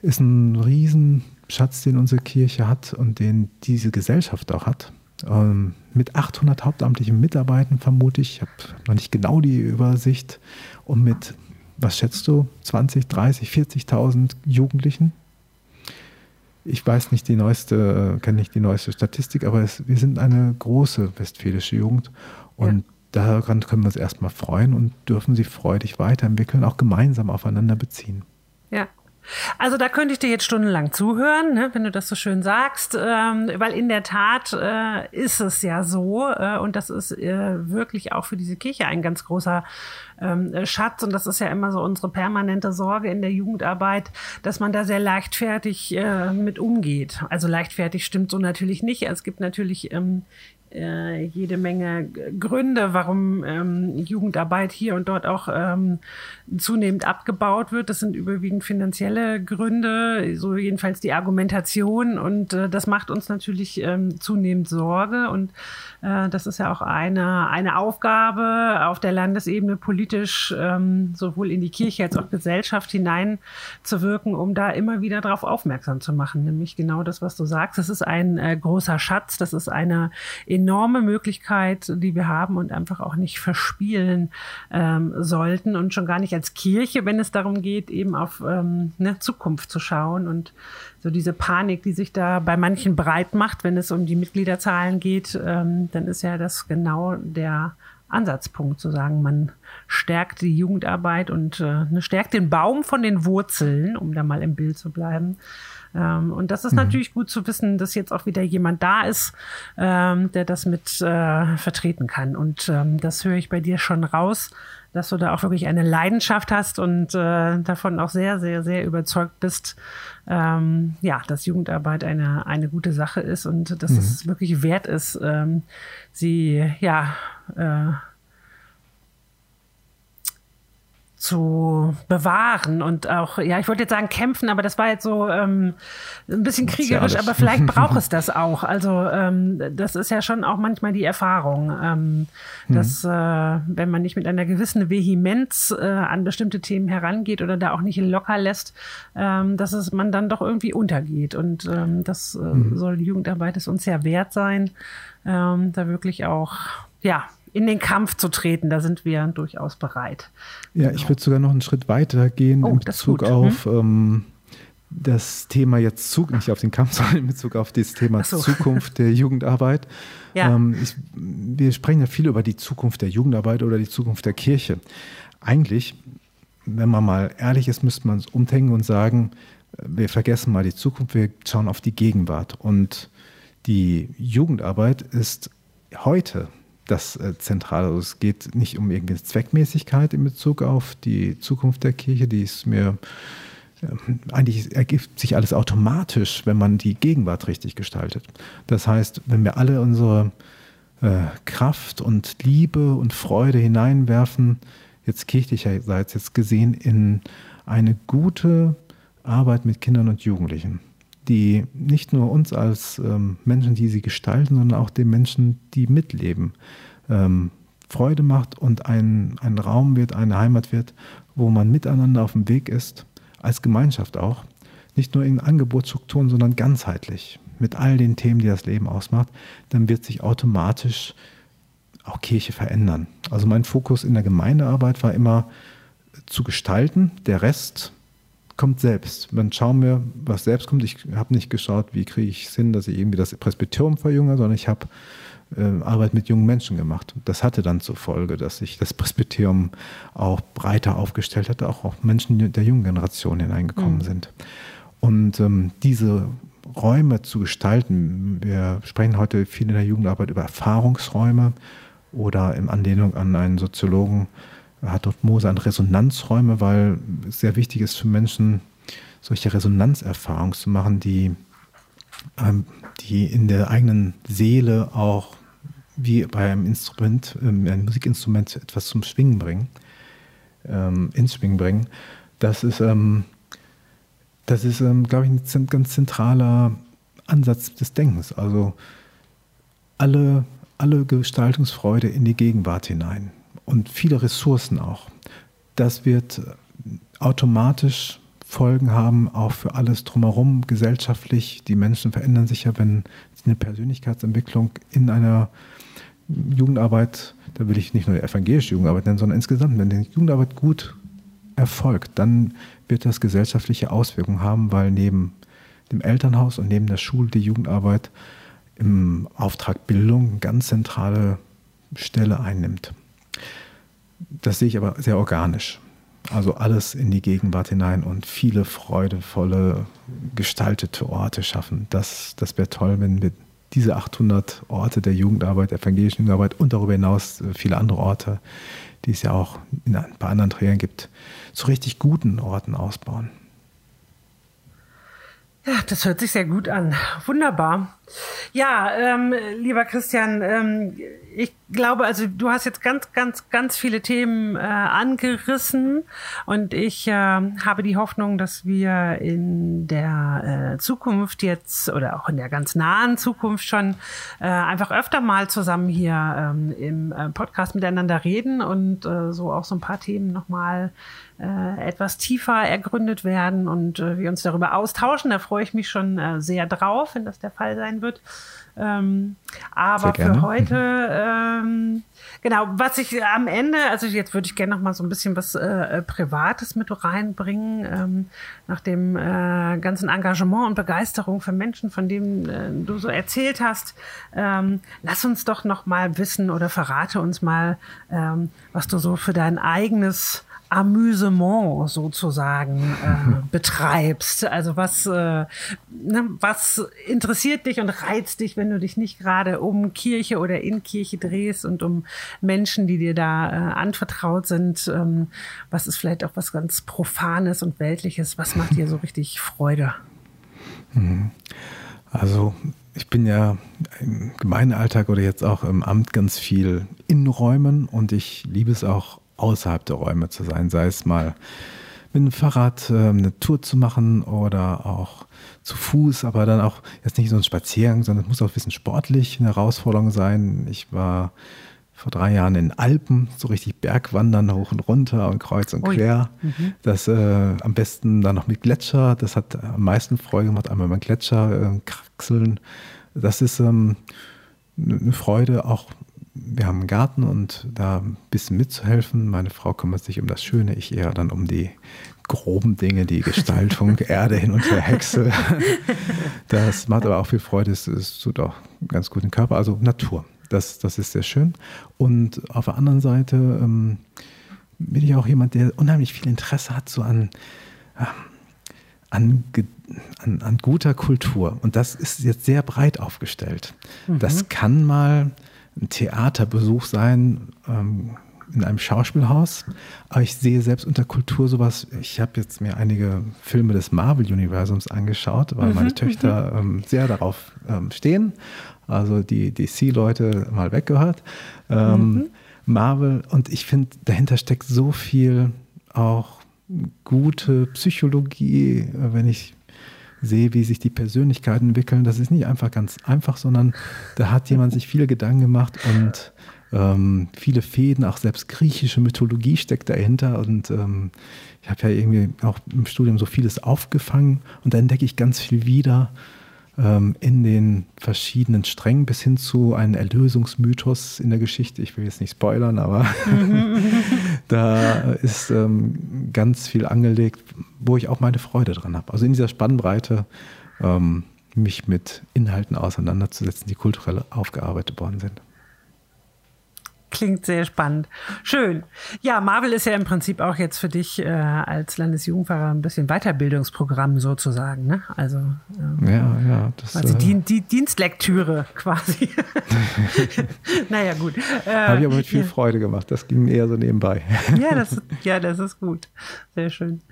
ist ein Riesenschatz, den unsere Kirche hat und den diese Gesellschaft auch hat. Ähm, mit 800 hauptamtlichen Mitarbeitern vermute ich, ich habe noch nicht genau die Übersicht, und mit was schätzt du, 20, 30, 40.000 Jugendlichen? Ich weiß nicht die neueste, kenne nicht die neueste Statistik, aber es, wir sind eine große westfälische Jugend und ja. daran können wir uns erstmal freuen und dürfen sie freudig weiterentwickeln, auch gemeinsam aufeinander beziehen. Ja, also da könnte ich dir jetzt stundenlang zuhören, ne, wenn du das so schön sagst, ähm, weil in der Tat äh, ist es ja so äh, und das ist äh, wirklich auch für diese Kirche ein ganz großer ähm, Schatz. Und das ist ja immer so unsere permanente Sorge in der Jugendarbeit, dass man da sehr leichtfertig äh, mit umgeht. Also leichtfertig stimmt so natürlich nicht. Es gibt natürlich ähm, äh, jede Menge Gründe, warum ähm, Jugendarbeit hier und dort auch ähm, zunehmend abgebaut wird. Das sind überwiegend finanzielle Gründe, so jedenfalls die Argumentation. Und äh, das macht uns natürlich ähm, zunehmend Sorge. Und das ist ja auch eine, eine Aufgabe auf der Landesebene politisch ähm, sowohl in die Kirche als auch Gesellschaft hineinzuwirken, um da immer wieder darauf aufmerksam zu machen. Nämlich genau das, was du sagst. Das ist ein äh, großer Schatz. Das ist eine enorme Möglichkeit, die wir haben und einfach auch nicht verspielen ähm, sollten und schon gar nicht als Kirche, wenn es darum geht, eben auf ähm, eine Zukunft zu schauen und so diese Panik, die sich da bei manchen breit macht, wenn es um die Mitgliederzahlen geht, ähm, dann ist ja das genau der Ansatzpunkt zu sagen, man stärkt die Jugendarbeit und äh, ne, stärkt den Baum von den Wurzeln, um da mal im Bild zu bleiben. Ähm, und das ist mhm. natürlich gut zu wissen, dass jetzt auch wieder jemand da ist, ähm, der das mit äh, vertreten kann. Und ähm, das höre ich bei dir schon raus, dass du da auch wirklich eine Leidenschaft hast und äh, davon auch sehr, sehr, sehr überzeugt bist, ähm, ja, dass Jugendarbeit eine, eine gute Sache ist und dass mhm. es wirklich wert ist, ähm, sie ja äh, zu bewahren und auch, ja, ich wollte jetzt sagen kämpfen, aber das war jetzt so ähm, ein bisschen kriegerisch, aber vielleicht braucht es das auch. Also ähm, das ist ja schon auch manchmal die Erfahrung, ähm, mhm. dass äh, wenn man nicht mit einer gewissen Vehemenz äh, an bestimmte Themen herangeht oder da auch nicht locker lässt, ähm, dass es man dann doch irgendwie untergeht. Und ähm, das äh, mhm. soll Jugendarbeit es uns ja wert sein, ähm, da wirklich auch, ja, in den Kampf zu treten. Da sind wir durchaus bereit. Ja, genau. ich würde sogar noch einen Schritt weiter gehen oh, in Bezug auf hm? ähm, das Thema jetzt Zug, nicht auf den Kampf, sondern in Bezug auf das Thema so. Zukunft der Jugendarbeit. Ja. Ähm, ich, wir sprechen ja viel über die Zukunft der Jugendarbeit oder die Zukunft der Kirche. Eigentlich, wenn man mal ehrlich ist, müsste man es umdenken und sagen, wir vergessen mal die Zukunft, wir schauen auf die Gegenwart. Und die Jugendarbeit ist heute das äh, Zentrale. Also es geht nicht um irgendeine Zweckmäßigkeit in Bezug auf die Zukunft der Kirche, die ist mir ähm, eigentlich ergibt sich alles automatisch, wenn man die Gegenwart richtig gestaltet. Das heißt, wenn wir alle unsere äh, Kraft und Liebe und Freude hineinwerfen, jetzt kirchlicherseits jetzt gesehen, in eine gute Arbeit mit Kindern und Jugendlichen, die nicht nur uns als ähm, Menschen, die sie gestalten, sondern auch den Menschen, die mitleben, ähm, Freude macht und ein, ein Raum wird, eine Heimat wird, wo man miteinander auf dem Weg ist, als Gemeinschaft auch. Nicht nur in Angebotsstrukturen, sondern ganzheitlich, mit all den Themen, die das Leben ausmacht, dann wird sich automatisch auch Kirche verändern. Also mein Fokus in der Gemeindearbeit war immer zu gestalten, der Rest kommt selbst. Dann schauen wir, was selbst kommt. Ich habe nicht geschaut, wie kriege ich es hin, dass ich irgendwie das Presbyterium verjünge, sondern ich habe äh, Arbeit mit jungen Menschen gemacht. Das hatte dann zur Folge, dass sich das Presbyterium auch breiter aufgestellt hat, auch, auch Menschen der jungen Generation hineingekommen mhm. sind. Und ähm, diese Räume zu gestalten, wir sprechen heute viel in der Jugendarbeit über Erfahrungsräume oder in Anlehnung an einen Soziologen, hat Mose an Resonanzräume, weil es sehr wichtig ist für Menschen, solche Resonanzerfahrungen zu machen, die, ähm, die in der eigenen Seele auch wie bei einem Instrument, ähm, ein Musikinstrument etwas zum Schwingen bringen, ähm, ins Schwingen bringen. Das ist, ähm, das ist, ähm, glaube ich, ein ganz zentraler Ansatz des Denkens. Also alle, alle Gestaltungsfreude in die Gegenwart hinein und viele Ressourcen auch. Das wird automatisch Folgen haben, auch für alles drumherum, gesellschaftlich. Die Menschen verändern sich ja, wenn eine Persönlichkeitsentwicklung in einer Jugendarbeit, da will ich nicht nur die evangelische Jugendarbeit nennen, sondern insgesamt, wenn die Jugendarbeit gut erfolgt, dann wird das gesellschaftliche Auswirkungen haben, weil neben dem Elternhaus und neben der Schule die Jugendarbeit im Auftrag Bildung eine ganz zentrale Stelle einnimmt. Das sehe ich aber sehr organisch. Also alles in die Gegenwart hinein und viele freudevolle, gestaltete Orte schaffen. Das, das wäre toll, wenn wir diese 800 Orte der Jugendarbeit, der evangelischen Jugendarbeit und darüber hinaus viele andere Orte, die es ja auch in ein paar anderen Trägern gibt, zu richtig guten Orten ausbauen. Ja, das hört sich sehr gut an. Wunderbar. Ja, ähm, lieber Christian, ähm, ich glaube, also du hast jetzt ganz, ganz, ganz viele Themen äh, angerissen und ich äh, habe die Hoffnung, dass wir in der äh, Zukunft jetzt oder auch in der ganz nahen Zukunft schon äh, einfach öfter mal zusammen hier ähm, im äh, Podcast miteinander reden und äh, so auch so ein paar Themen nochmal äh, etwas tiefer ergründet werden und äh, wir uns darüber austauschen. Da freue ich mich schon äh, sehr drauf, wenn das der Fall sein wird. Ähm, aber für heute, ähm, genau, was ich am Ende, also jetzt würde ich gerne noch mal so ein bisschen was äh, Privates mit reinbringen, ähm, nach dem äh, ganzen Engagement und Begeisterung für Menschen, von dem äh, du so erzählt hast. Ähm, lass uns doch noch mal wissen oder verrate uns mal, ähm, was du so für dein eigenes Amüsement sozusagen äh, betreibst. Also was, äh, ne, was interessiert dich und reizt dich, wenn du dich nicht gerade um Kirche oder in Kirche drehst und um Menschen, die dir da äh, anvertraut sind? Ähm, was ist vielleicht auch was ganz Profanes und Weltliches? Was macht dir so richtig Freude? Mhm. Also ich bin ja im Gemeindealltag oder jetzt auch im Amt ganz viel in Räumen und ich liebe es auch außerhalb der Räume zu sein, sei es mal mit dem Fahrrad äh, eine Tour zu machen oder auch zu Fuß, aber dann auch jetzt nicht so ein Spaziergang, sondern es muss auch ein bisschen sportlich eine Herausforderung sein. Ich war vor drei Jahren in Alpen, so richtig Bergwandern hoch und runter und kreuz und quer. Mhm. Das äh, am besten dann noch mit Gletscher. Das hat am meisten Freude gemacht, einmal beim Gletscher äh, kraxeln. Das ist ähm, eine Freude, auch wir haben einen Garten und da ein bisschen mitzuhelfen. Meine Frau kümmert sich um das Schöne, ich eher dann um die groben Dinge, die Gestaltung, Erde hin und her Hexe. Das macht aber auch viel Freude, es, es tut auch ganz gut den Körper, also Natur. Das, das ist sehr schön. Und auf der anderen Seite ähm, bin ich auch jemand, der unheimlich viel Interesse hat, so an, äh, an, an, an, guter Kultur. Und das ist jetzt sehr breit aufgestellt. Mhm. Das kann mal ein Theaterbesuch sein ähm, in einem Schauspielhaus. Aber ich sehe selbst unter Kultur sowas. Ich habe jetzt mir einige Filme des Marvel-Universums angeschaut, weil mhm, meine Töchter mhm. ähm, sehr darauf ähm, stehen. Also die DC-Leute mal weggehört. Ähm, mhm. Marvel und ich finde, dahinter steckt so viel auch gute Psychologie, äh, wenn ich sehe, wie sich die Persönlichkeiten entwickeln. Das ist nicht einfach ganz einfach, sondern da hat jemand sich viele Gedanken gemacht und ähm, viele Fäden, auch selbst griechische Mythologie steckt dahinter. Und ähm, ich habe ja irgendwie auch im Studium so vieles aufgefangen und da entdecke ich ganz viel wieder ähm, in den verschiedenen Strängen bis hin zu einem Erlösungsmythos in der Geschichte. Ich will jetzt nicht spoilern, aber da ist ähm, ganz viel angelegt, wo ich auch meine Freude dran habe. Also in dieser Spannbreite ähm, mich mit Inhalten auseinanderzusetzen, die kulturell aufgearbeitet worden sind. Klingt sehr spannend. Schön. Ja, Marvel ist ja im Prinzip auch jetzt für dich äh, als Landesjugendpfarrer ein bisschen Weiterbildungsprogramm sozusagen. Ne? Also ähm, ja, ja, das, quasi äh, die, die Dienstlektüre quasi. naja, gut. Äh, Habe ich aber mit viel ja. Freude gemacht. Das ging eher so nebenbei. ja, das, ja, das ist gut. Sehr schön.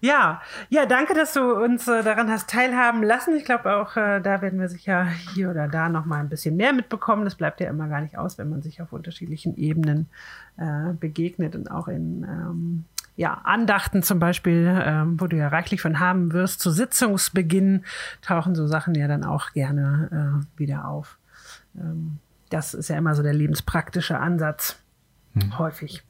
Ja, ja, danke, dass du uns äh, daran hast teilhaben lassen. Ich glaube auch, äh, da werden wir sicher hier oder da noch mal ein bisschen mehr mitbekommen. Das bleibt ja immer gar nicht aus, wenn man sich auf unterschiedlichen Ebenen äh, begegnet und auch in ähm, ja, Andachten zum Beispiel, ähm, wo du ja reichlich von haben wirst. Zu Sitzungsbeginn tauchen so Sachen ja dann auch gerne äh, wieder auf. Ähm, das ist ja immer so der lebenspraktische Ansatz. Hm. Häufig.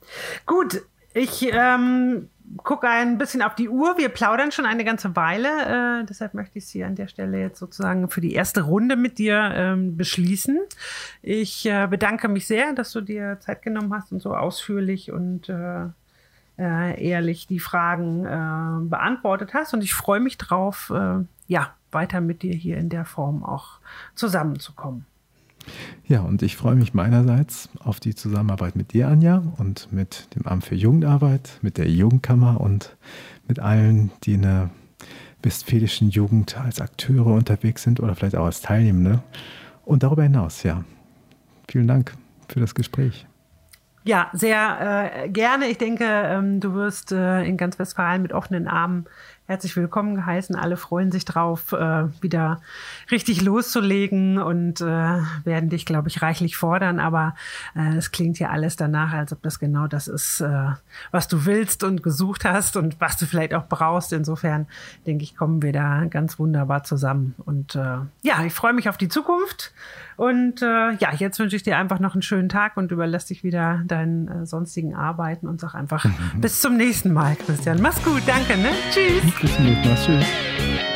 Gut, ich ähm, gucke ein bisschen auf die Uhr. Wir plaudern schon eine ganze Weile. Äh, deshalb möchte ich Sie an der Stelle jetzt sozusagen für die erste Runde mit dir ähm, beschließen. Ich äh, bedanke mich sehr, dass du dir Zeit genommen hast und so ausführlich und äh, äh ehrlich die Fragen äh, beantwortet hast. Und ich freue mich drauf, äh, ja, weiter mit dir hier in der Form auch zusammenzukommen. Ja, und ich freue mich meinerseits auf die Zusammenarbeit mit dir, Anja, und mit dem Amt für Jugendarbeit, mit der Jugendkammer und mit allen, die in der westfälischen Jugend als Akteure unterwegs sind oder vielleicht auch als Teilnehmende. Und darüber hinaus, ja. Vielen Dank für das Gespräch. Ja, sehr äh, gerne. Ich denke, ähm, du wirst äh, in ganz Westfalen mit offenen Armen herzlich willkommen geheißen. Alle freuen sich drauf, äh, wieder richtig loszulegen und äh, werden dich, glaube ich, reichlich fordern. Aber äh, es klingt ja alles danach, als ob das genau das ist, äh, was du willst und gesucht hast und was du vielleicht auch brauchst. Insofern denke ich, kommen wir da ganz wunderbar zusammen. Und äh, ja, ich freue mich auf die Zukunft. Und äh, ja, jetzt wünsche ich dir einfach noch einen schönen Tag und überlasse dich wieder deinen äh, sonstigen Arbeiten und sag einfach bis zum nächsten Mal, Christian. Mach's gut, danke, ne? Tschüss. Bis zum nächsten Mal. Tschüss.